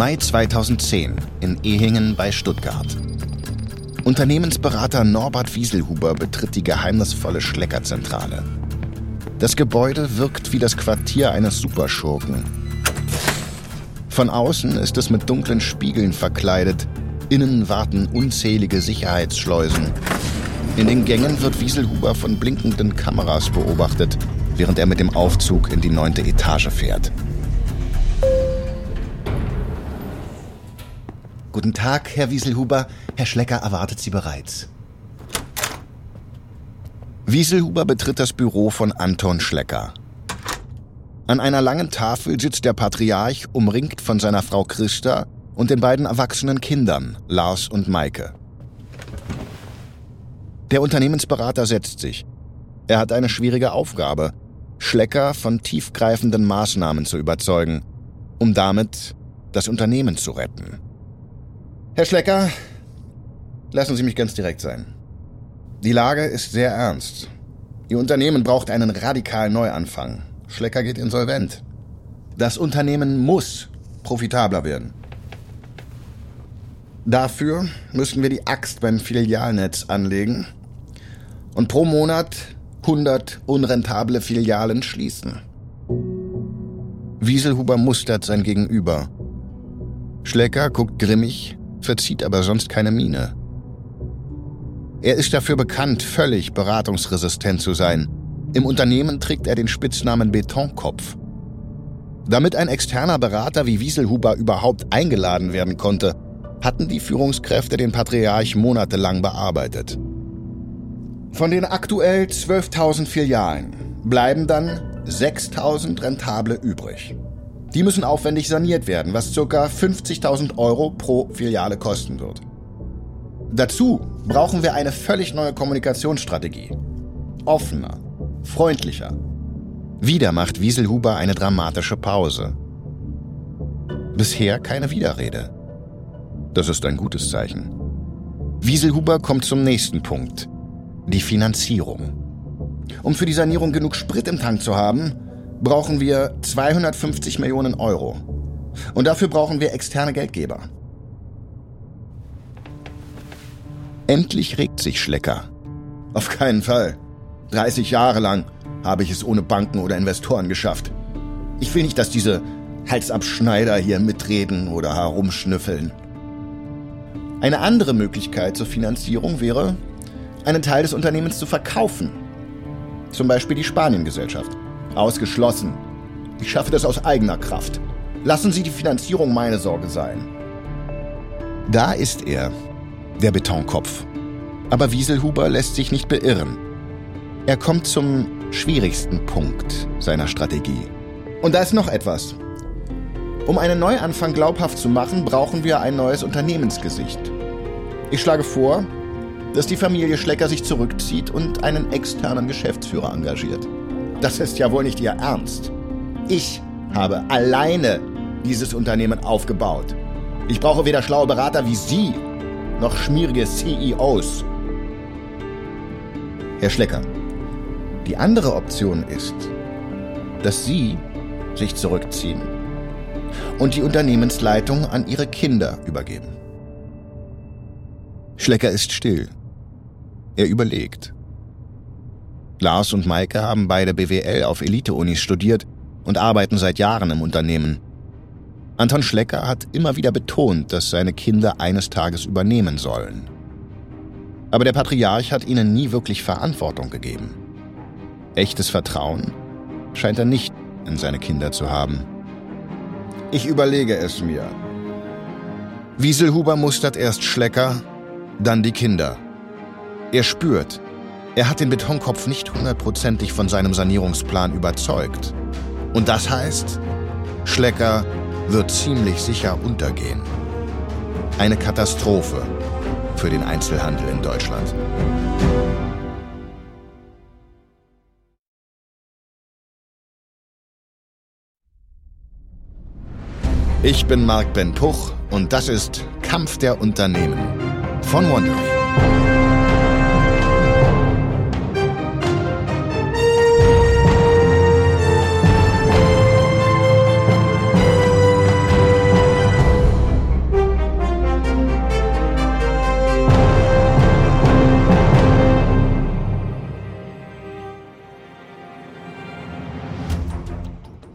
Mai 2010 in Ehingen bei Stuttgart. Unternehmensberater Norbert Wieselhuber betritt die geheimnisvolle Schleckerzentrale. Das Gebäude wirkt wie das Quartier eines Superschurken. Von außen ist es mit dunklen Spiegeln verkleidet, innen warten unzählige Sicherheitsschleusen. In den Gängen wird Wieselhuber von blinkenden Kameras beobachtet, während er mit dem Aufzug in die neunte Etage fährt. Guten Tag, Herr Wieselhuber. Herr Schlecker erwartet Sie bereits. Wieselhuber betritt das Büro von Anton Schlecker. An einer langen Tafel sitzt der Patriarch, umringt von seiner Frau Christa und den beiden erwachsenen Kindern, Lars und Maike. Der Unternehmensberater setzt sich. Er hat eine schwierige Aufgabe, Schlecker von tiefgreifenden Maßnahmen zu überzeugen, um damit das Unternehmen zu retten. Herr Schlecker, lassen Sie mich ganz direkt sein. Die Lage ist sehr ernst. Ihr Unternehmen braucht einen radikalen Neuanfang. Schlecker geht insolvent. Das Unternehmen muss profitabler werden. Dafür müssen wir die Axt beim Filialnetz anlegen und pro Monat 100 unrentable Filialen schließen. Wieselhuber mustert sein Gegenüber. Schlecker guckt grimmig verzieht aber sonst keine Miene. Er ist dafür bekannt, völlig beratungsresistent zu sein. Im Unternehmen trägt er den Spitznamen Betonkopf. Damit ein externer Berater wie Wieselhuber überhaupt eingeladen werden konnte, hatten die Führungskräfte den Patriarch monatelang bearbeitet. Von den aktuell 12.000 Filialen bleiben dann 6.000 rentable übrig. Die müssen aufwendig saniert werden, was ca. 50.000 Euro pro Filiale kosten wird. Dazu brauchen wir eine völlig neue Kommunikationsstrategie. Offener, freundlicher. Wieder macht Wieselhuber eine dramatische Pause. Bisher keine Widerrede. Das ist ein gutes Zeichen. Wieselhuber kommt zum nächsten Punkt. Die Finanzierung. Um für die Sanierung genug Sprit im Tank zu haben, brauchen wir 250 Millionen Euro. Und dafür brauchen wir externe Geldgeber. Endlich regt sich Schlecker. Auf keinen Fall. 30 Jahre lang habe ich es ohne Banken oder Investoren geschafft. Ich will nicht, dass diese Halsabschneider hier mitreden oder herumschnüffeln. Eine andere Möglichkeit zur Finanzierung wäre, einen Teil des Unternehmens zu verkaufen. Zum Beispiel die Spaniengesellschaft. Ausgeschlossen. Ich schaffe das aus eigener Kraft. Lassen Sie die Finanzierung meine Sorge sein. Da ist er, der Betonkopf. Aber Wieselhuber lässt sich nicht beirren. Er kommt zum schwierigsten Punkt seiner Strategie. Und da ist noch etwas. Um einen Neuanfang glaubhaft zu machen, brauchen wir ein neues Unternehmensgesicht. Ich schlage vor, dass die Familie Schlecker sich zurückzieht und einen externen Geschäftsführer engagiert. Das ist ja wohl nicht Ihr Ernst. Ich habe alleine dieses Unternehmen aufgebaut. Ich brauche weder schlaue Berater wie Sie noch schmierige CEOs. Herr Schlecker, die andere Option ist, dass Sie sich zurückziehen und die Unternehmensleitung an Ihre Kinder übergeben. Schlecker ist still. Er überlegt. Lars und Maike haben beide BWL auf Elite-Unis studiert und arbeiten seit Jahren im Unternehmen. Anton Schlecker hat immer wieder betont, dass seine Kinder eines Tages übernehmen sollen. Aber der Patriarch hat ihnen nie wirklich Verantwortung gegeben. Echtes Vertrauen scheint er nicht in seine Kinder zu haben. Ich überlege es mir. Wieselhuber mustert erst Schlecker, dann die Kinder. Er spürt, er hat den Betonkopf nicht hundertprozentig von seinem Sanierungsplan überzeugt. Und das heißt, Schlecker wird ziemlich sicher untergehen. Eine Katastrophe für den Einzelhandel in Deutschland. Ich bin Marc Ben Puch und das ist Kampf der Unternehmen von Wondery.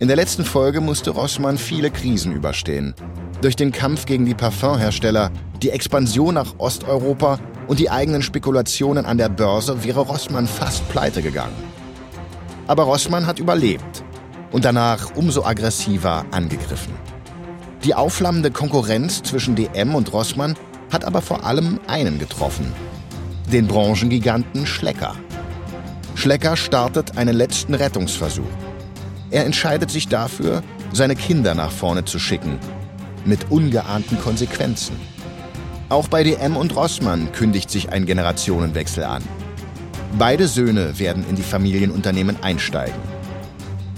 In der letzten Folge musste Rossmann viele Krisen überstehen. Durch den Kampf gegen die Parfumhersteller, die Expansion nach Osteuropa und die eigenen Spekulationen an der Börse wäre Rossmann fast pleite gegangen. Aber Rossmann hat überlebt und danach umso aggressiver angegriffen. Die aufflammende Konkurrenz zwischen DM und Rossmann hat aber vor allem einen getroffen. Den Branchengiganten Schlecker. Schlecker startet einen letzten Rettungsversuch. Er entscheidet sich dafür, seine Kinder nach vorne zu schicken. Mit ungeahnten Konsequenzen. Auch bei DM und Rossmann kündigt sich ein Generationenwechsel an. Beide Söhne werden in die Familienunternehmen einsteigen.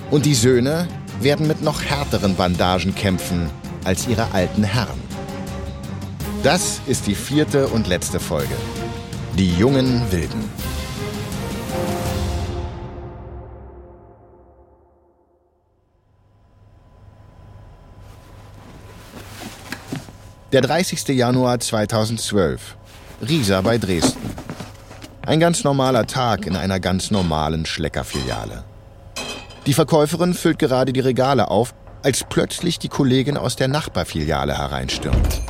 Und die Söhne werden mit noch härteren Bandagen kämpfen als ihre alten Herren. Das ist die vierte und letzte Folge. Die jungen Wilden. Der 30. Januar 2012. Riesa bei Dresden. Ein ganz normaler Tag in einer ganz normalen Schleckerfiliale. Die Verkäuferin füllt gerade die Regale auf, als plötzlich die Kollegin aus der Nachbarfiliale hereinstürmt.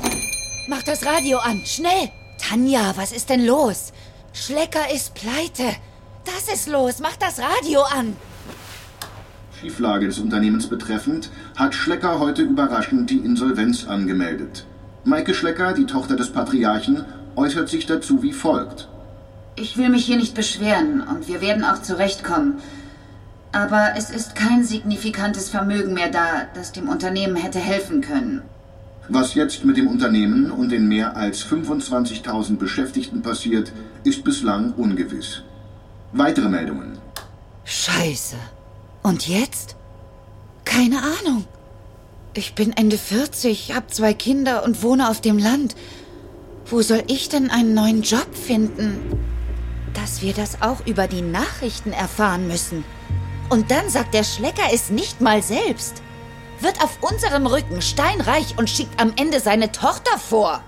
Mach das Radio an, schnell! Tanja, was ist denn los? Schlecker ist pleite. Das ist los, mach das Radio an! Schieflage des Unternehmens betreffend hat Schlecker heute überraschend die Insolvenz angemeldet. Maike Schlecker, die Tochter des Patriarchen, äußert sich dazu wie folgt. Ich will mich hier nicht beschweren und wir werden auch zurechtkommen. Aber es ist kein signifikantes Vermögen mehr da, das dem Unternehmen hätte helfen können. Was jetzt mit dem Unternehmen und den mehr als 25.000 Beschäftigten passiert, ist bislang ungewiss. Weitere Meldungen. Scheiße. Und jetzt? Keine Ahnung. Ich bin Ende 40, hab zwei Kinder und wohne auf dem Land. Wo soll ich denn einen neuen Job finden? Dass wir das auch über die Nachrichten erfahren müssen. Und dann sagt der Schlecker es nicht mal selbst. Wird auf unserem Rücken steinreich und schickt am Ende seine Tochter vor.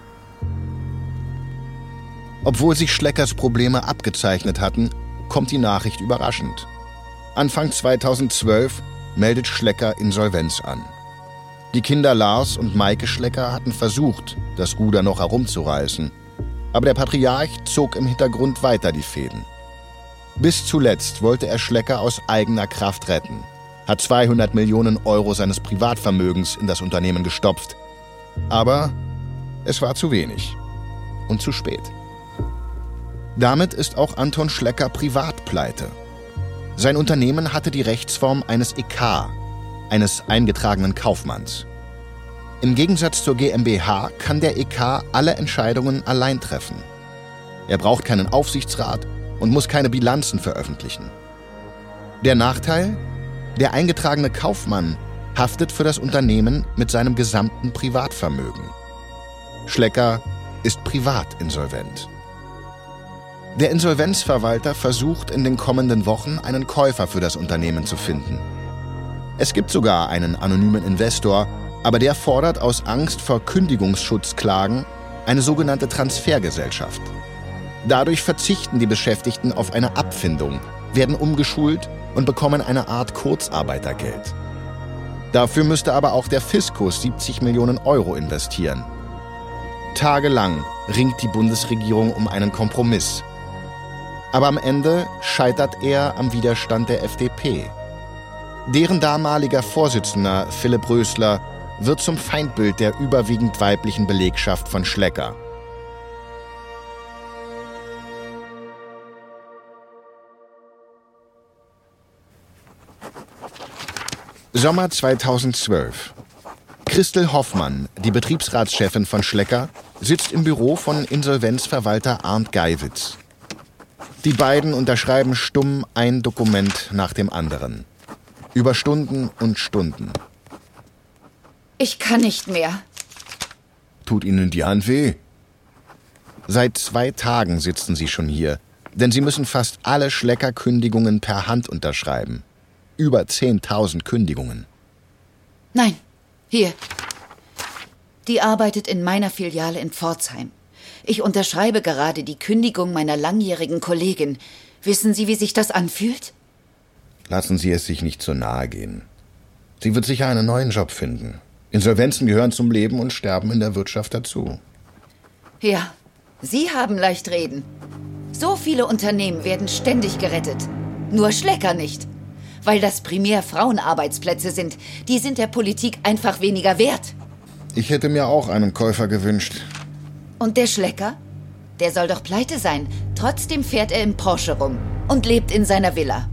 Obwohl sich Schleckers Probleme abgezeichnet hatten, kommt die Nachricht überraschend. Anfang 2012 meldet Schlecker Insolvenz an. Die Kinder Lars und Maike Schlecker hatten versucht, das Ruder noch herumzureißen. Aber der Patriarch zog im Hintergrund weiter die Fäden. Bis zuletzt wollte er Schlecker aus eigener Kraft retten, hat 200 Millionen Euro seines Privatvermögens in das Unternehmen gestopft. Aber es war zu wenig und zu spät. Damit ist auch Anton Schlecker privat pleite. Sein Unternehmen hatte die Rechtsform eines EK, eines eingetragenen Kaufmanns. Im Gegensatz zur GmbH kann der EK alle Entscheidungen allein treffen. Er braucht keinen Aufsichtsrat und muss keine Bilanzen veröffentlichen. Der Nachteil? Der eingetragene Kaufmann haftet für das Unternehmen mit seinem gesamten Privatvermögen. Schlecker ist privat insolvent. Der Insolvenzverwalter versucht in den kommenden Wochen einen Käufer für das Unternehmen zu finden. Es gibt sogar einen anonymen Investor, aber der fordert aus Angst vor Kündigungsschutzklagen eine sogenannte Transfergesellschaft. Dadurch verzichten die Beschäftigten auf eine Abfindung, werden umgeschult und bekommen eine Art Kurzarbeitergeld. Dafür müsste aber auch der Fiskus 70 Millionen Euro investieren. Tagelang ringt die Bundesregierung um einen Kompromiss. Aber am Ende scheitert er am Widerstand der FDP. Deren damaliger Vorsitzender, Philipp Rösler, wird zum Feindbild der überwiegend weiblichen Belegschaft von Schlecker. Sommer 2012. Christel Hoffmann, die Betriebsratschefin von Schlecker, sitzt im Büro von Insolvenzverwalter Arndt Geiwitz. Die beiden unterschreiben stumm ein Dokument nach dem anderen. Über Stunden und Stunden. Ich kann nicht mehr. Tut Ihnen die Hand weh? Seit zwei Tagen sitzen Sie schon hier, denn Sie müssen fast alle Schleckerkündigungen per Hand unterschreiben. Über 10.000 Kündigungen. Nein, hier. Die arbeitet in meiner Filiale in Pforzheim. Ich unterschreibe gerade die Kündigung meiner langjährigen Kollegin. Wissen Sie, wie sich das anfühlt? Lassen Sie es sich nicht zu nahe gehen. Sie wird sicher einen neuen Job finden. Insolvenzen gehören zum Leben und Sterben in der Wirtschaft dazu. Ja, Sie haben leicht reden. So viele Unternehmen werden ständig gerettet. Nur Schlecker nicht. Weil das primär Frauenarbeitsplätze sind. Die sind der Politik einfach weniger wert. Ich hätte mir auch einen Käufer gewünscht. Und der Schlecker? Der soll doch pleite sein. Trotzdem fährt er im Porsche rum und lebt in seiner Villa.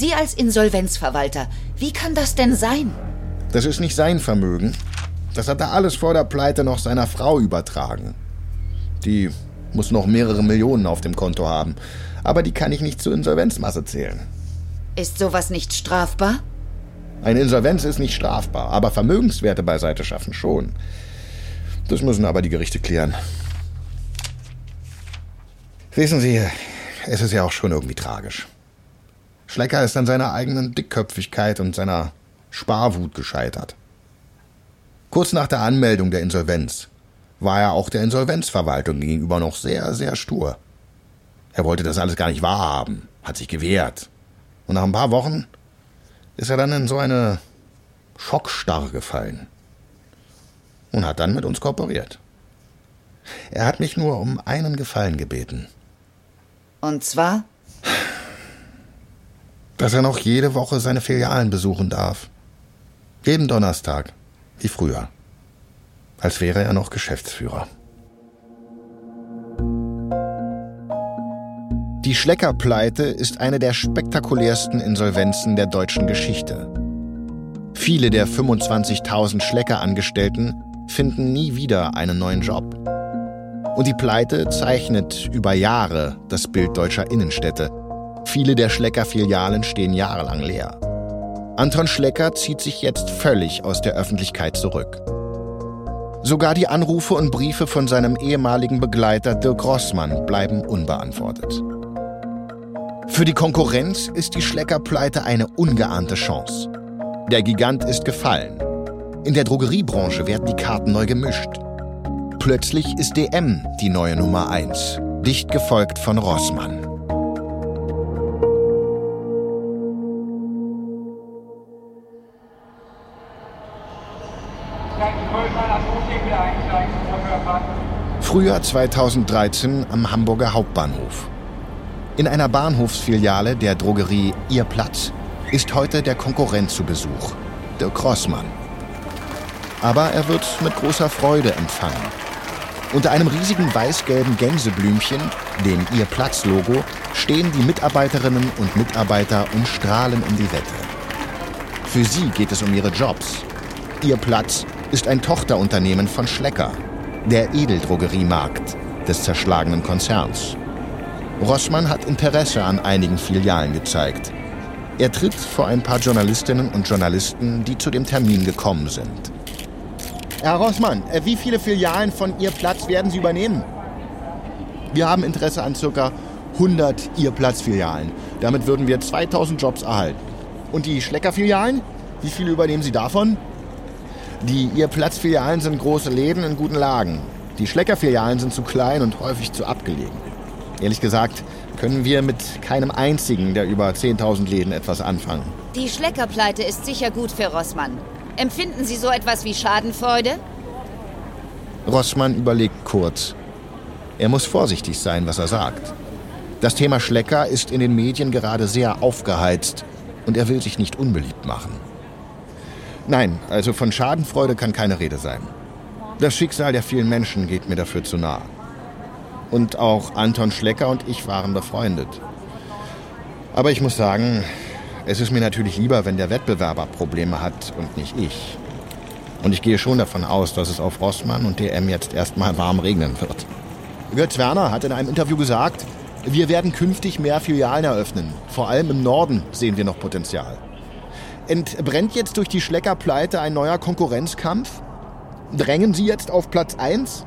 Sie als Insolvenzverwalter, wie kann das denn sein? Das ist nicht sein Vermögen. Das hat er alles vor der Pleite noch seiner Frau übertragen. Die muss noch mehrere Millionen auf dem Konto haben. Aber die kann ich nicht zur Insolvenzmasse zählen. Ist sowas nicht strafbar? Eine Insolvenz ist nicht strafbar, aber Vermögenswerte beiseite schaffen schon. Das müssen aber die Gerichte klären. Wissen Sie, es ist ja auch schon irgendwie tragisch. Schlecker ist an seiner eigenen Dickköpfigkeit und seiner Sparwut gescheitert. Kurz nach der Anmeldung der Insolvenz war er auch der Insolvenzverwaltung gegenüber noch sehr, sehr stur. Er wollte das alles gar nicht wahrhaben, hat sich gewehrt. Und nach ein paar Wochen ist er dann in so eine Schockstarre gefallen und hat dann mit uns kooperiert. Er hat mich nur um einen Gefallen gebeten. Und zwar? Dass er noch jede Woche seine Filialen besuchen darf. Jeden Donnerstag, wie früher. Als wäre er noch Geschäftsführer. Die Schlecker-Pleite ist eine der spektakulärsten Insolvenzen der deutschen Geschichte. Viele der 25.000 Schlecker-Angestellten finden nie wieder einen neuen Job. Und die Pleite zeichnet über Jahre das Bild deutscher Innenstädte. Viele der Schlecker-Filialen stehen jahrelang leer. Anton Schlecker zieht sich jetzt völlig aus der Öffentlichkeit zurück. Sogar die Anrufe und Briefe von seinem ehemaligen Begleiter Dirk Rossmann bleiben unbeantwortet. Für die Konkurrenz ist die Schlecker-Pleite eine ungeahnte Chance. Der Gigant ist gefallen. In der Drogeriebranche werden die Karten neu gemischt. Plötzlich ist DM die neue Nummer 1, dicht gefolgt von Rossmann. Frühjahr 2013 am Hamburger Hauptbahnhof. In einer Bahnhofsfiliale der Drogerie Ihr Platz ist heute der Konkurrent zu Besuch, Dirk Rossmann. Aber er wird mit großer Freude empfangen. Unter einem riesigen weiß-gelben Gänseblümchen, dem Ihr Platz-Logo, stehen die Mitarbeiterinnen und Mitarbeiter und strahlen um die Wette. Für sie geht es um ihre Jobs. Ihr Platz ist ein Tochterunternehmen von Schlecker, der Edeldrogeriemarkt des zerschlagenen Konzerns. Rossmann hat Interesse an einigen Filialen gezeigt. Er tritt vor ein paar Journalistinnen und Journalisten, die zu dem Termin gekommen sind. Herr Rossmann, äh, wie viele Filialen von Ihr Platz werden Sie übernehmen? Wir haben Interesse an ca. 100 Ihr Platz-Filialen. Damit würden wir 2000 Jobs erhalten. Und die Schlecker-Filialen? Wie viele übernehmen Sie davon? Die Ihr Platz-Filialen sind große Läden in guten Lagen. Die Schlecker-Filialen sind zu klein und häufig zu abgelegen. Ehrlich gesagt, können wir mit keinem einzigen der über 10.000 Läden etwas anfangen. Die Schleckerpleite ist sicher gut für Rossmann. Empfinden Sie so etwas wie Schadenfreude? Rossmann überlegt kurz. Er muss vorsichtig sein, was er sagt. Das Thema Schlecker ist in den Medien gerade sehr aufgeheizt und er will sich nicht unbeliebt machen. Nein, also von Schadenfreude kann keine Rede sein. Das Schicksal der vielen Menschen geht mir dafür zu nah. Und auch Anton Schlecker und ich waren befreundet. Aber ich muss sagen, es ist mir natürlich lieber, wenn der Wettbewerber Probleme hat und nicht ich. Und ich gehe schon davon aus, dass es auf Rossmann und DM jetzt erstmal warm regnen wird. Götz Werner hat in einem Interview gesagt, wir werden künftig mehr Filialen eröffnen. Vor allem im Norden sehen wir noch Potenzial. Entbrennt jetzt durch die Schleckerpleite ein neuer Konkurrenzkampf? Drängen Sie jetzt auf Platz 1?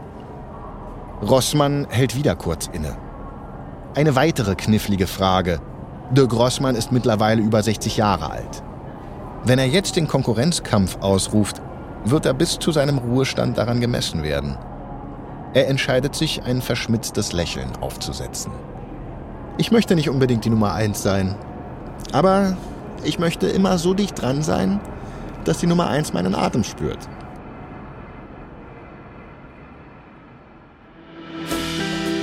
Rossmann hält wieder kurz inne. Eine weitere knifflige Frage, De Grossmann ist mittlerweile über 60 Jahre alt. Wenn er jetzt den Konkurrenzkampf ausruft, wird er bis zu seinem Ruhestand daran gemessen werden. Er entscheidet sich, ein verschmitztes Lächeln aufzusetzen. Ich möchte nicht unbedingt die Nummer eins sein, aber ich möchte immer so dicht dran sein, dass die Nummer 1 meinen Atem spürt.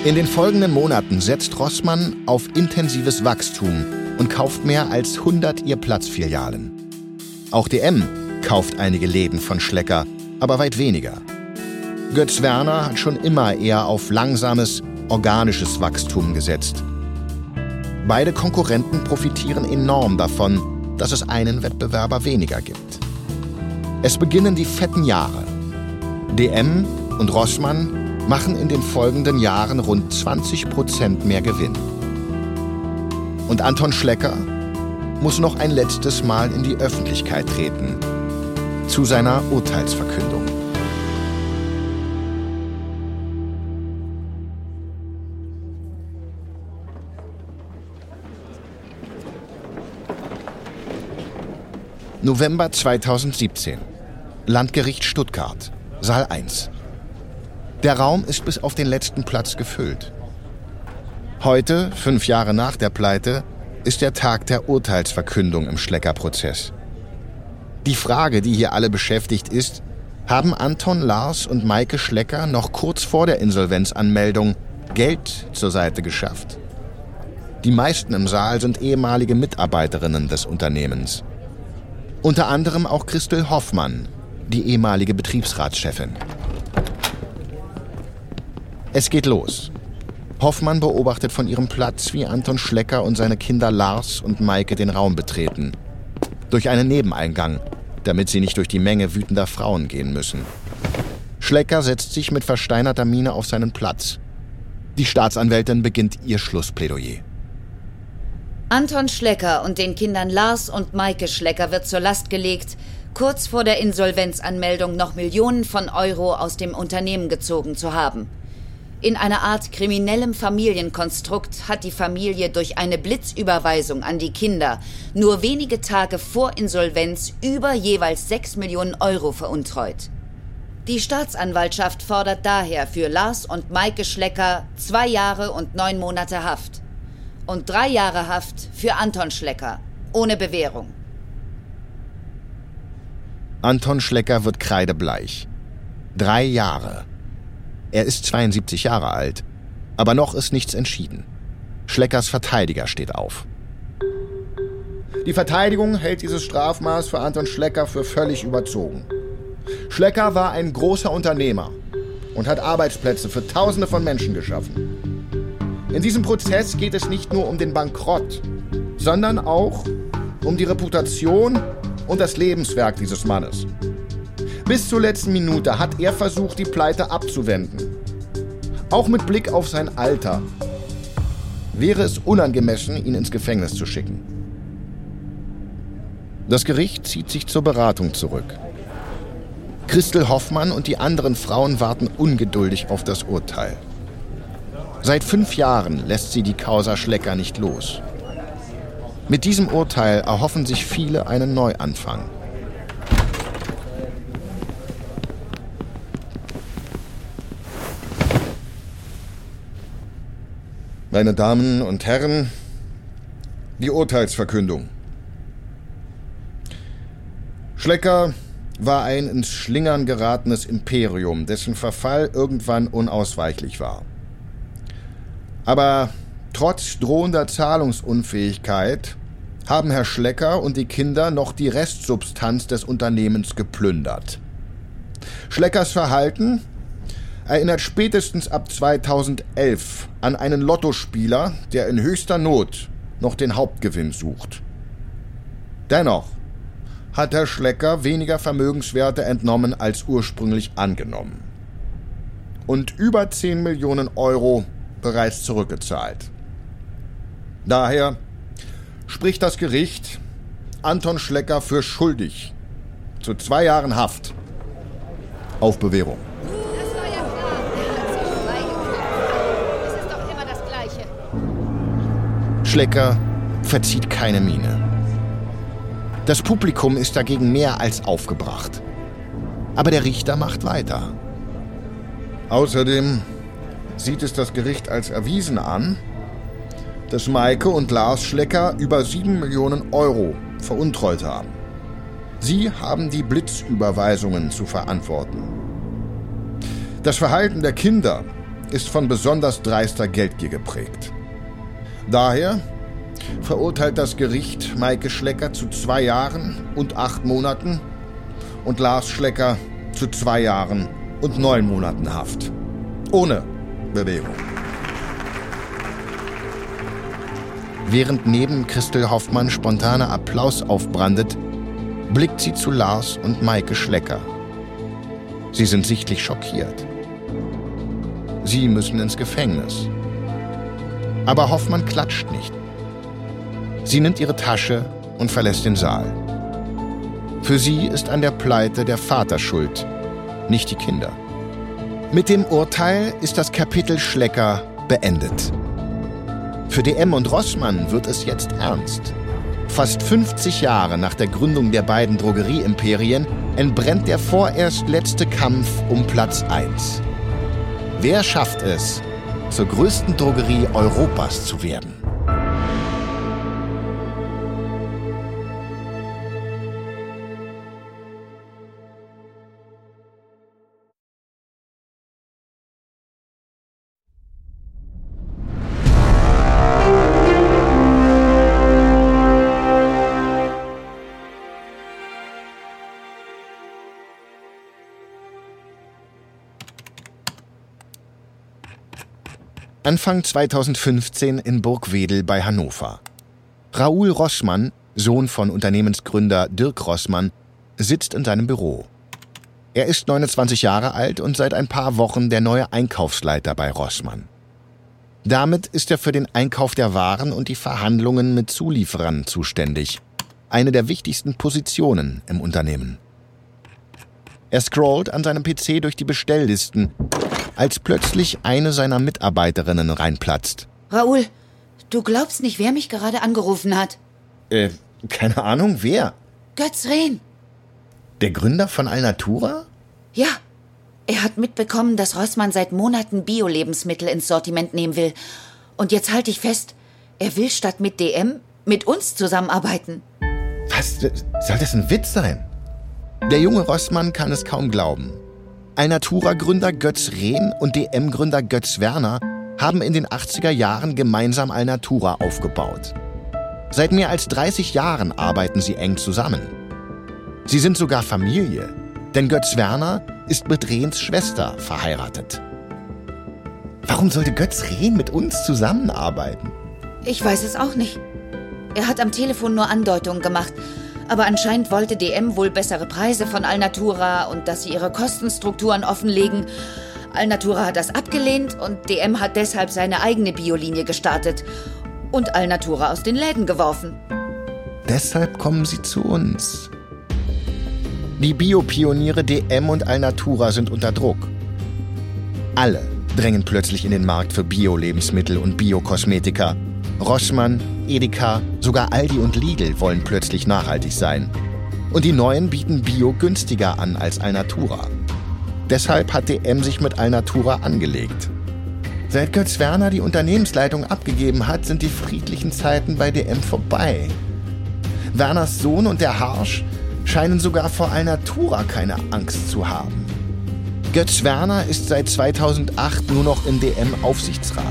In den folgenden Monaten setzt Rossmann auf intensives Wachstum und kauft mehr als 100 ihr Platzfilialen. Auch DM kauft einige Läden von Schlecker, aber weit weniger. Götz Werner hat schon immer eher auf langsames, organisches Wachstum gesetzt. Beide Konkurrenten profitieren enorm davon, dass es einen Wettbewerber weniger gibt. Es beginnen die fetten Jahre. DM und Rossmann machen in den folgenden Jahren rund 20 Prozent mehr Gewinn. Und Anton Schlecker muss noch ein letztes Mal in die Öffentlichkeit treten. Zu seiner Urteilsverkündung. November 2017. Landgericht Stuttgart. Saal 1. Der Raum ist bis auf den letzten Platz gefüllt. Heute, fünf Jahre nach der Pleite, ist der Tag der Urteilsverkündung im Schlecker-Prozess. Die Frage, die hier alle beschäftigt ist, haben Anton Lars und Maike Schlecker noch kurz vor der Insolvenzanmeldung Geld zur Seite geschafft? Die meisten im Saal sind ehemalige Mitarbeiterinnen des Unternehmens. Unter anderem auch Christel Hoffmann, die ehemalige Betriebsratschefin. Es geht los. Hoffmann beobachtet von ihrem Platz, wie Anton Schlecker und seine Kinder Lars und Maike den Raum betreten. Durch einen Nebeneingang, damit sie nicht durch die Menge wütender Frauen gehen müssen. Schlecker setzt sich mit versteinerter Miene auf seinen Platz. Die Staatsanwältin beginnt ihr Schlussplädoyer. Anton Schlecker und den Kindern Lars und Maike Schlecker wird zur Last gelegt, kurz vor der Insolvenzanmeldung noch Millionen von Euro aus dem Unternehmen gezogen zu haben. In einer Art kriminellem Familienkonstrukt hat die Familie durch eine Blitzüberweisung an die Kinder nur wenige Tage vor Insolvenz über jeweils 6 Millionen Euro veruntreut. Die Staatsanwaltschaft fordert daher für Lars und Maike Schlecker zwei Jahre und neun Monate Haft und drei Jahre Haft für Anton Schlecker, ohne Bewährung. Anton Schlecker wird kreidebleich. Drei Jahre. Er ist 72 Jahre alt, aber noch ist nichts entschieden. Schleckers Verteidiger steht auf. Die Verteidigung hält dieses Strafmaß für Anton Schlecker für völlig überzogen. Schlecker war ein großer Unternehmer und hat Arbeitsplätze für Tausende von Menschen geschaffen. In diesem Prozess geht es nicht nur um den Bankrott, sondern auch um die Reputation und das Lebenswerk dieses Mannes. Bis zur letzten Minute hat er versucht, die Pleite abzuwenden. Auch mit Blick auf sein Alter wäre es unangemessen, ihn ins Gefängnis zu schicken. Das Gericht zieht sich zur Beratung zurück. Christel Hoffmann und die anderen Frauen warten ungeduldig auf das Urteil. Seit fünf Jahren lässt sie die Causa Schlecker nicht los. Mit diesem Urteil erhoffen sich viele einen Neuanfang. Meine Damen und Herren, die Urteilsverkündung. Schlecker war ein ins Schlingern geratenes Imperium, dessen Verfall irgendwann unausweichlich war. Aber trotz drohender Zahlungsunfähigkeit haben Herr Schlecker und die Kinder noch die Restsubstanz des Unternehmens geplündert. Schleckers Verhalten erinnert spätestens ab 2011 an einen Lottospieler, der in höchster Not noch den Hauptgewinn sucht. Dennoch hat Herr Schlecker weniger Vermögenswerte entnommen als ursprünglich angenommen. Und über 10 Millionen Euro bereits zurückgezahlt. Daher spricht das Gericht Anton Schlecker für schuldig zu zwei Jahren Haft auf Bewährung. Er. Schlecker verzieht keine Miene. Das Publikum ist dagegen mehr als aufgebracht. Aber der Richter macht weiter. Außerdem sieht es das Gericht als erwiesen an, dass Maike und Lars Schlecker über 7 Millionen Euro veruntreut haben. Sie haben die Blitzüberweisungen zu verantworten. Das Verhalten der Kinder ist von besonders dreister Geldgier geprägt. Daher verurteilt das Gericht Maike Schlecker zu zwei Jahren und acht Monaten und Lars Schlecker zu zwei Jahren und neun Monaten Haft. Ohne Bewegung. Während neben Christel Hoffmann spontaner Applaus aufbrandet, blickt sie zu Lars und Maike Schlecker. Sie sind sichtlich schockiert. Sie müssen ins Gefängnis. Aber Hoffmann klatscht nicht. Sie nimmt ihre Tasche und verlässt den Saal. Für sie ist an der Pleite der Vater schuld, nicht die Kinder. Mit dem Urteil ist das Kapitel Schlecker beendet. Für DM und Rossmann wird es jetzt ernst. Fast 50 Jahre nach der Gründung der beiden Drogerieimperien entbrennt der vorerst letzte Kampf um Platz 1. Wer schafft es, zur größten Drogerie Europas zu werden? Anfang 2015 in Burgwedel bei Hannover. Raoul Rossmann, Sohn von Unternehmensgründer Dirk Rossmann, sitzt in seinem Büro. Er ist 29 Jahre alt und seit ein paar Wochen der neue Einkaufsleiter bei Rossmann. Damit ist er für den Einkauf der Waren und die Verhandlungen mit Zulieferern zuständig. Eine der wichtigsten Positionen im Unternehmen. Er scrollt an seinem PC durch die Bestelllisten, als plötzlich eine seiner Mitarbeiterinnen reinplatzt. Raoul, du glaubst nicht, wer mich gerade angerufen hat. Äh, keine Ahnung, wer? Götz Rehn. Der Gründer von Alnatura? Ja. Er hat mitbekommen, dass Rossmann seit Monaten Bio-Lebensmittel ins Sortiment nehmen will. Und jetzt halte ich fest, er will statt mit DM mit uns zusammenarbeiten. Was? Soll das ein Witz sein? Der junge Rossmann kann es kaum glauben. Alnatura-Gründer Götz Rehn und DM-Gründer Götz Werner haben in den 80er Jahren gemeinsam Alnatura aufgebaut. Seit mehr als 30 Jahren arbeiten sie eng zusammen. Sie sind sogar Familie, denn Götz Werner ist mit Rehns Schwester verheiratet. Warum sollte Götz Rehn mit uns zusammenarbeiten? Ich weiß es auch nicht. Er hat am Telefon nur Andeutungen gemacht, aber anscheinend wollte DM wohl bessere Preise von Alnatura und dass sie ihre Kostenstrukturen offenlegen. Alnatura hat das abgelehnt und DM hat deshalb seine eigene Biolinie gestartet und Alnatura aus den Läden geworfen. Deshalb kommen sie zu uns. Die Biopioniere DM und Alnatura sind unter Druck. Alle drängen plötzlich in den Markt für Bio-Lebensmittel und Biokosmetika. Rossmann, Edeka, sogar Aldi und Lidl wollen plötzlich nachhaltig sein. Und die neuen bieten Bio günstiger an als Alnatura. Deshalb hat DM sich mit Alnatura angelegt. Seit Götz Werner die Unternehmensleitung abgegeben hat, sind die friedlichen Zeiten bei DM vorbei. Werners Sohn und der Harsch scheinen sogar vor Alnatura keine Angst zu haben. Götz Werner ist seit 2008 nur noch im DM-Aufsichtsrat.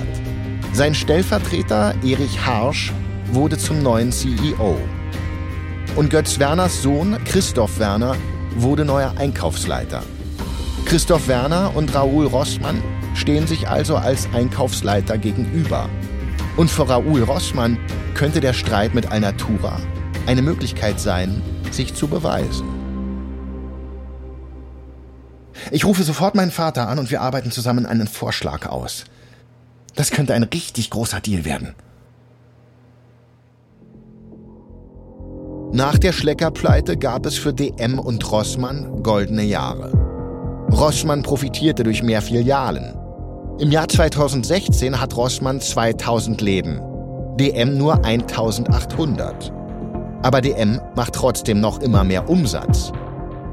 Sein Stellvertreter Erich Harsch wurde zum neuen CEO. Und Götz Werners Sohn Christoph Werner wurde neuer Einkaufsleiter. Christoph Werner und Raoul Rossmann stehen sich also als Einkaufsleiter gegenüber. Und für Raoul Rossmann könnte der Streit mit Alnatura eine Möglichkeit sein, sich zu beweisen. Ich rufe sofort meinen Vater an und wir arbeiten zusammen einen Vorschlag aus. Das könnte ein richtig großer Deal werden. Nach der Schleckerpleite gab es für DM und Rossmann goldene Jahre. Rossmann profitierte durch mehr Filialen. Im Jahr 2016 hat Rossmann 2000 Läden, DM nur 1800. Aber DM macht trotzdem noch immer mehr Umsatz.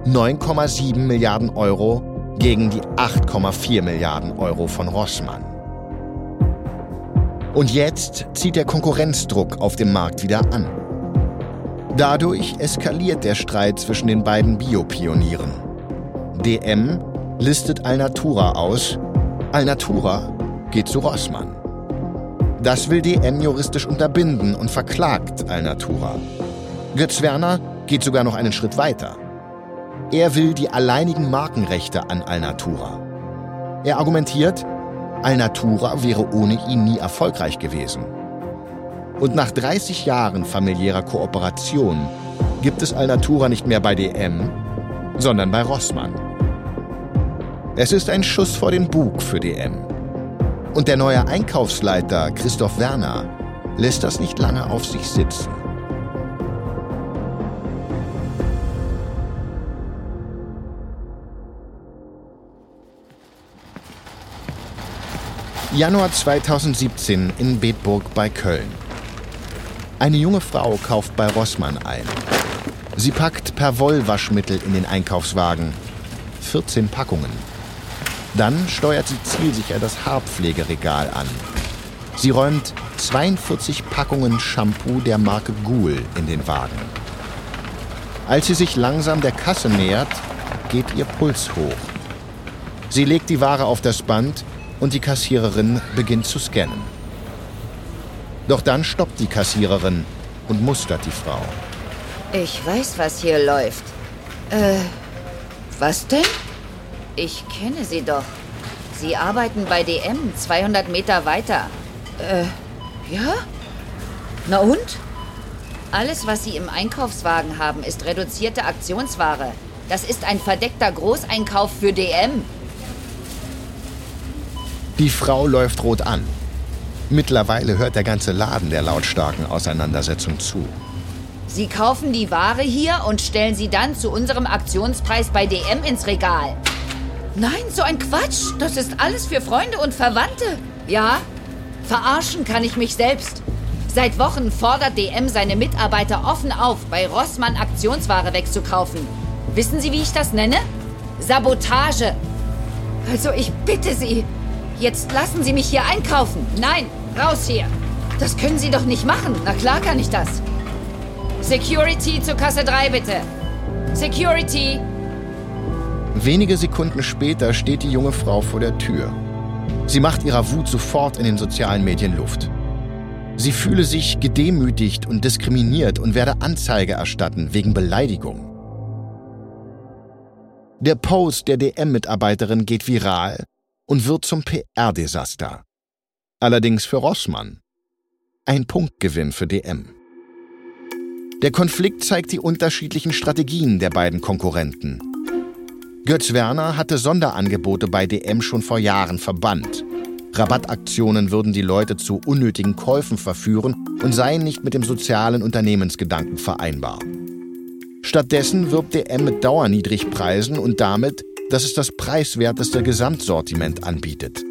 9,7 Milliarden Euro gegen die 8,4 Milliarden Euro von Rossmann. Und jetzt zieht der Konkurrenzdruck auf dem Markt wieder an. Dadurch eskaliert der Streit zwischen den beiden Biopionieren. DM listet Alnatura aus, Alnatura geht zu Rossmann. Das will DM juristisch unterbinden und verklagt Alnatura. Götz Werner geht sogar noch einen Schritt weiter. Er will die alleinigen Markenrechte an Alnatura. Er argumentiert, Alnatura wäre ohne ihn nie erfolgreich gewesen. Und nach 30 Jahren familiärer Kooperation gibt es Alnatura nicht mehr bei DM, sondern bei Rossmann. Es ist ein Schuss vor den Bug für DM. Und der neue Einkaufsleiter Christoph Werner lässt das nicht lange auf sich sitzen. Januar 2017 in Bedburg bei Köln. Eine junge Frau kauft bei Rossmann ein. Sie packt Perwoll-Waschmittel in den Einkaufswagen. 14 Packungen. Dann steuert sie zielsicher das Haarpflegeregal an. Sie räumt 42 Packungen Shampoo der Marke Ghoul in den Wagen. Als sie sich langsam der Kasse nähert, geht ihr Puls hoch. Sie legt die Ware auf das Band und die Kassiererin beginnt zu scannen. Doch dann stoppt die Kassiererin und mustert die Frau. Ich weiß, was hier läuft. Äh, was denn? Ich kenne Sie doch. Sie arbeiten bei DM 200 Meter weiter. Äh, ja? Na und? Alles, was Sie im Einkaufswagen haben, ist reduzierte Aktionsware. Das ist ein verdeckter Großeinkauf für DM. Die Frau läuft rot an. Mittlerweile hört der ganze Laden der lautstarken Auseinandersetzung zu. Sie kaufen die Ware hier und stellen sie dann zu unserem Aktionspreis bei DM ins Regal. Nein, so ein Quatsch. Das ist alles für Freunde und Verwandte. Ja, verarschen kann ich mich selbst. Seit Wochen fordert DM seine Mitarbeiter offen auf, bei Rossmann Aktionsware wegzukaufen. Wissen Sie, wie ich das nenne? Sabotage. Also ich bitte Sie, Jetzt lassen Sie mich hier einkaufen. Nein, raus hier. Das können Sie doch nicht machen. Na klar kann ich das. Security zur Kasse 3 bitte. Security. Wenige Sekunden später steht die junge Frau vor der Tür. Sie macht ihrer Wut sofort in den sozialen Medien Luft. Sie fühle sich gedemütigt und diskriminiert und werde Anzeige erstatten wegen Beleidigung. Der Post der DM-Mitarbeiterin geht viral und wird zum PR-Desaster. Allerdings für Rossmann. Ein Punktgewinn für DM. Der Konflikt zeigt die unterschiedlichen Strategien der beiden Konkurrenten. Götz Werner hatte Sonderangebote bei DM schon vor Jahren verbannt. Rabattaktionen würden die Leute zu unnötigen Käufen verführen und seien nicht mit dem sozialen Unternehmensgedanken vereinbar. Stattdessen wirbt DM mit Dauerniedrigpreisen und damit dass es das preiswerteste Gesamtsortiment anbietet.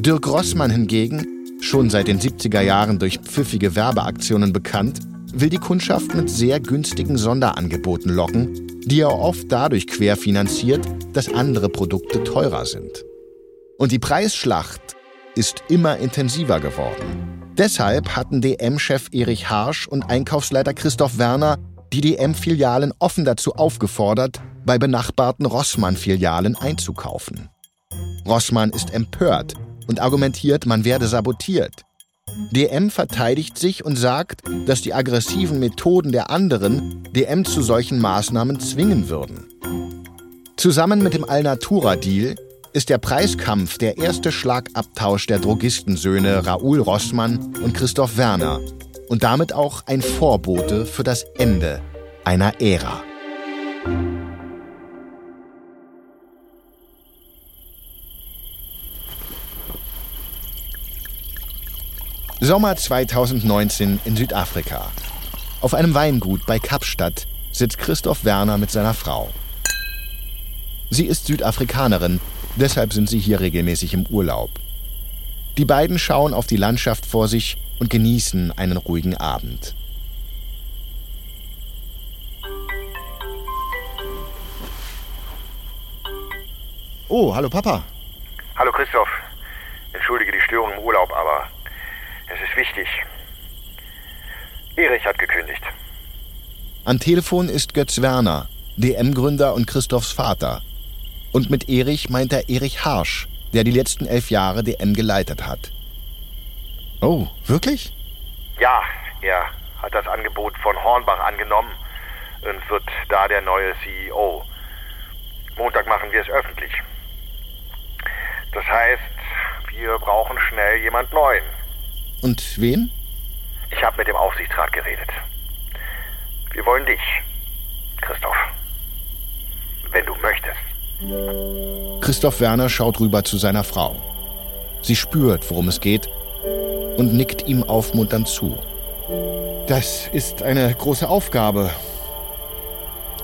Dirk Rossmann hingegen, schon seit den 70er Jahren durch pfiffige Werbeaktionen bekannt, will die Kundschaft mit sehr günstigen Sonderangeboten locken, die er oft dadurch querfinanziert, dass andere Produkte teurer sind. Und die Preisschlacht ist immer intensiver geworden. Deshalb hatten DM-Chef Erich Harsch und Einkaufsleiter Christoph Werner die DM-Filialen offen dazu aufgefordert, bei benachbarten Rossmann-Filialen einzukaufen. Rossmann ist empört und argumentiert, man werde sabotiert. DM verteidigt sich und sagt, dass die aggressiven Methoden der anderen DM zu solchen Maßnahmen zwingen würden. Zusammen mit dem Alnatura-Deal ist der Preiskampf der erste Schlagabtausch der Drogistensöhne Raoul Rossmann und Christoph Werner und damit auch ein Vorbote für das Ende einer Ära. Sommer 2019 in Südafrika. Auf einem Weingut bei Kapstadt sitzt Christoph Werner mit seiner Frau. Sie ist Südafrikanerin, deshalb sind sie hier regelmäßig im Urlaub. Die beiden schauen auf die Landschaft vor sich und genießen einen ruhigen Abend. Oh, hallo Papa. Hallo Christoph. Entschuldige die Störung im Urlaub, aber es ist wichtig. Erich hat gekündigt. Am Telefon ist Götz Werner, DM-Gründer und Christophs Vater. Und mit Erich meint er Erich Harsch, der die letzten elf Jahre DM geleitet hat. Oh, wirklich? Ja, er hat das Angebot von Hornbach angenommen und wird da der neue CEO. Montag machen wir es öffentlich. Das heißt, wir brauchen schnell jemand Neuen. Und wen? Ich habe mit dem Aufsichtsrat geredet. Wir wollen dich, Christoph. Wenn du möchtest. Christoph Werner schaut rüber zu seiner Frau. Sie spürt, worum es geht und nickt ihm aufmunternd zu. Das ist eine große Aufgabe.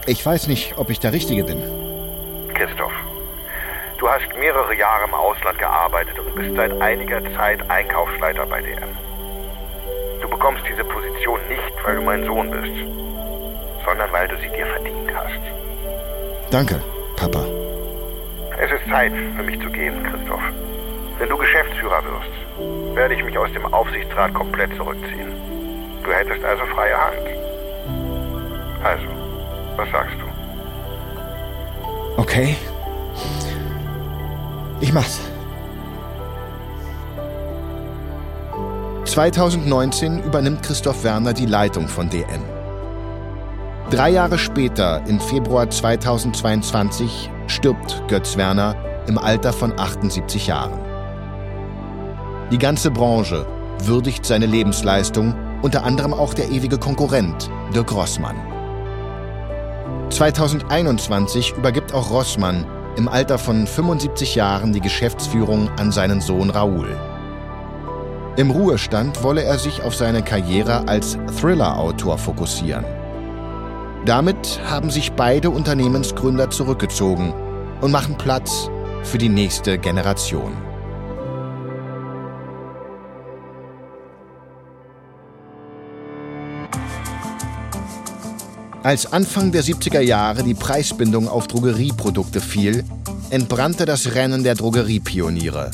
Ich weiß nicht, ob ich der Richtige bin. Christoph, du hast mehrere Jahre im Ausland gearbeitet und bist seit einiger Zeit Einkaufsleiter bei DM. Du bekommst diese Position nicht, weil du mein Sohn bist, sondern weil du sie dir verdient hast. Danke, Papa. Es ist Zeit für mich zu gehen, Christoph. Wenn du Geschäftsführer wirst, werde ich mich aus dem Aufsichtsrat komplett zurückziehen. Du hättest also freie Hand. Also, was sagst du? Okay. Ich mach's. 2019 übernimmt Christoph Werner die Leitung von DM. Drei Jahre später, im Februar 2022, stirbt Götz Werner im Alter von 78 Jahren. Die ganze Branche würdigt seine Lebensleistung, unter anderem auch der ewige Konkurrent Dirk Rossmann. 2021 übergibt auch Rossmann im Alter von 75 Jahren die Geschäftsführung an seinen Sohn Raoul. Im Ruhestand wolle er sich auf seine Karriere als Thriller-Autor fokussieren. Damit haben sich beide Unternehmensgründer zurückgezogen und machen Platz für die nächste Generation. Als Anfang der 70er Jahre die Preisbindung auf Drogerieprodukte fiel, entbrannte das Rennen der Drogeriepioniere.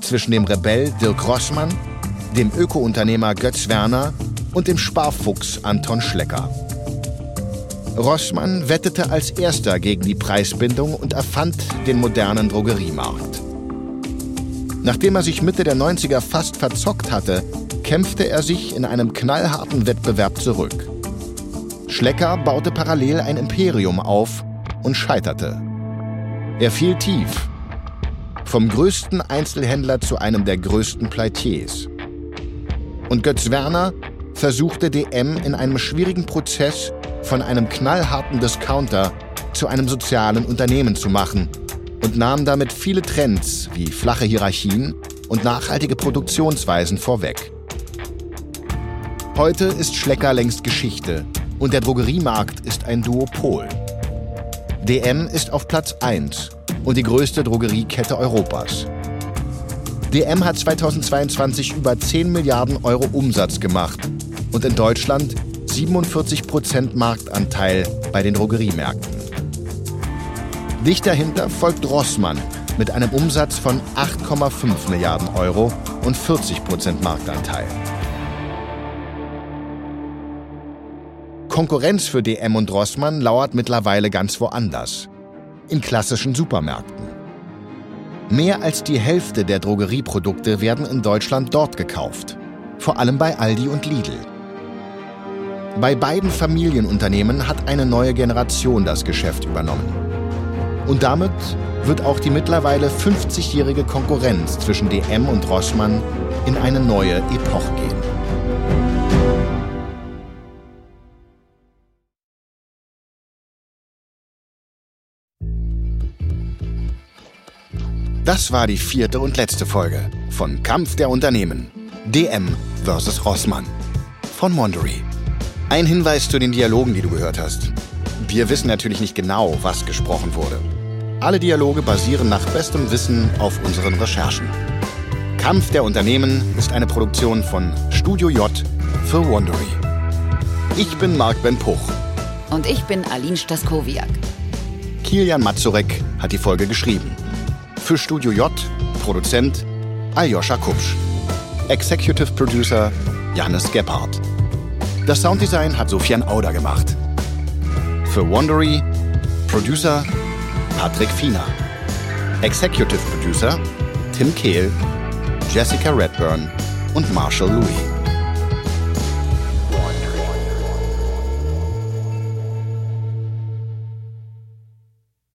Zwischen dem Rebell Dirk Rossmann, dem Öko-Unternehmer Götz Werner und dem Sparfuchs Anton Schlecker. Rossmann wettete als erster gegen die Preisbindung und erfand den modernen Drogeriemarkt. Nachdem er sich Mitte der 90er fast verzockt hatte, kämpfte er sich in einem knallharten Wettbewerb zurück. Schlecker baute parallel ein Imperium auf und scheiterte. Er fiel tief. Vom größten Einzelhändler zu einem der größten Pleitiers. Und Götz Werner versuchte DM in einem schwierigen Prozess von einem knallharten Discounter zu einem sozialen Unternehmen zu machen und nahm damit viele Trends wie flache Hierarchien und nachhaltige Produktionsweisen vorweg. Heute ist Schlecker längst Geschichte und der Drogeriemarkt ist ein Duopol. DM ist auf Platz 1 und die größte Drogeriekette Europas. DM hat 2022 über 10 Milliarden Euro Umsatz gemacht und in Deutschland 47 Prozent Marktanteil bei den Drogeriemärkten. Dicht dahinter folgt Rossmann mit einem Umsatz von 8,5 Milliarden Euro und 40 Prozent Marktanteil. Konkurrenz für DM und Rossmann lauert mittlerweile ganz woanders. In klassischen Supermärkten. Mehr als die Hälfte der Drogerieprodukte werden in Deutschland dort gekauft. Vor allem bei Aldi und Lidl. Bei beiden Familienunternehmen hat eine neue Generation das Geschäft übernommen. Und damit wird auch die mittlerweile 50-jährige Konkurrenz zwischen DM und Rossmann in eine neue Epoche gehen. Das war die vierte und letzte Folge von Kampf der Unternehmen. DM vs. Rossmann von Mondery. Ein Hinweis zu den Dialogen, die du gehört hast. Wir wissen natürlich nicht genau, was gesprochen wurde. Alle Dialoge basieren nach bestem Wissen auf unseren Recherchen. Kampf der Unternehmen ist eine Produktion von Studio J für Wondery. Ich bin Marc Ben Puch. Und ich bin Aline Staskowiak. Kilian Mazurek hat die Folge geschrieben. Für Studio J, Produzent Aljoscha Kupsch. Executive Producer Janis Gebhardt. Das Sounddesign hat Sofian Auder gemacht. Für Wandery Producer Patrick Fiener. Executive Producer Tim Kehl, Jessica Redburn und Marshall Louis.